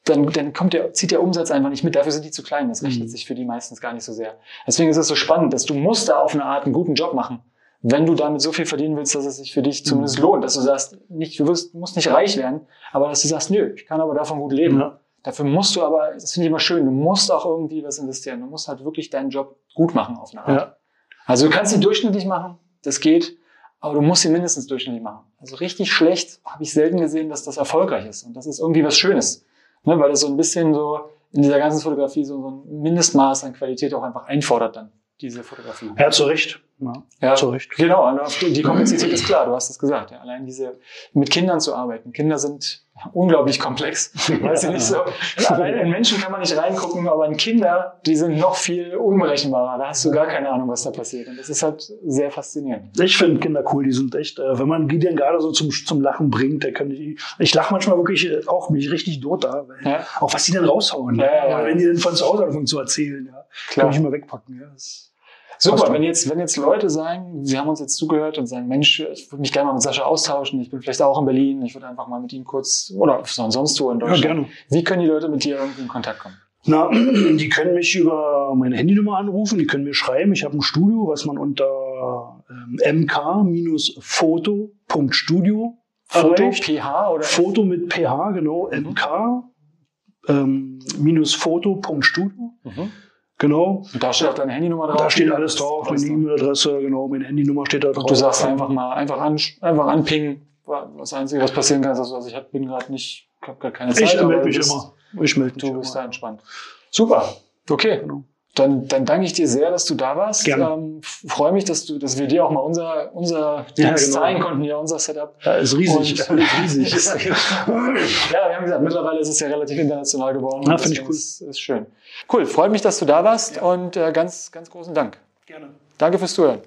dann, dann kommt der, zieht der Umsatz einfach nicht mit. Dafür sind die zu klein. Das rechnet mhm. sich für die meistens gar nicht so sehr. Deswegen ist es so spannend, dass du musst da auf eine Art einen guten Job machen wenn du damit so viel verdienen willst, dass es sich für dich zumindest mhm. lohnt, dass du sagst, nicht, du wirst, musst nicht reich werden, aber dass du sagst, nö, ich kann aber davon gut leben. Ja. Dafür musst du aber, das finde ich immer schön, du musst auch irgendwie was investieren. Du musst halt wirklich deinen Job gut machen auf eine Art. Ja. Also du kannst ihn durchschnittlich machen, das geht, aber du musst ihn mindestens durchschnittlich machen. Also richtig schlecht habe ich selten gesehen, dass das erfolgreich ist. Und das ist irgendwie was Schönes. Ne, weil das so ein bisschen so in dieser ganzen Fotografie so, so ein Mindestmaß an Qualität auch einfach einfordert dann diese Fotografie. Ja, zu Recht. Ja, ja zu Recht. Genau, die Komplexität ist klar, du hast es gesagt. Ja. Allein diese, mit Kindern zu arbeiten. Kinder sind unglaublich komplex. Weißt du nicht so. Allein in Menschen kann man nicht reingucken, aber in Kinder, die sind noch viel unberechenbarer. Da hast du gar keine Ahnung, was da passiert. Und das ist halt sehr faszinierend. Ich finde Kinder cool, die sind echt, äh, wenn man die dann gerade so zum, zum Lachen bringt, da können die, ich lache manchmal wirklich auch mich richtig tot da, ja. auch was die dann raushauen. Ja, ja, ja. Wenn die dann von zu Hause anfangen zu erzählen, ja. Kann ich immer wegpacken. Ja, das Super, wenn jetzt, wenn jetzt Leute sagen, sie haben uns jetzt zugehört und sagen, Mensch, ich würde mich gerne mal mit Sascha austauschen, ich bin vielleicht auch in Berlin, ich würde einfach mal mit ihm kurz, oder sonst wo in Deutschland. Ja, gerne. Wie können die Leute mit dir irgendwie in Kontakt kommen? Na, *clears throat* die können mich über meine Handynummer anrufen, die können mir schreiben. Ich habe ein Studio, was man unter ähm, mk-foto.studio Foto, PH oder? Foto mit PH, genau, mhm. mk ähm, foto.studio. Mhm. Genau. Und da steht auch deine Handynummer drauf. Da steht alles drauf, meine E-Mail-Adresse, genau, meine Handynummer steht da drauf. Und du sagst einfach mal, einfach, an, einfach anpingen. Das Einzige, was passieren kann, ist, also ich bin gerade nicht, ich habe gar keine Zeit. Ich melde mich immer. Ich melde mich. Du bist da entspannt. Super. Okay. Genau. Dann, dann danke ich dir sehr, dass du da warst. Gerne. Ähm, freue mich, dass du, dass wir dir auch mal unser, unser ja, genau. zeigen konnten, ja, unser Setup. Ja, ist riesig. Und, *laughs* ist riesig. *laughs* ja, wir haben gesagt, mittlerweile ist es ja relativ international geworden. Ja, finde ich cool. Ist, ist schön. Cool. Freut mich, dass du da warst ja. und äh, ganz, ganz großen Dank. Gerne. Danke fürs Zuhören.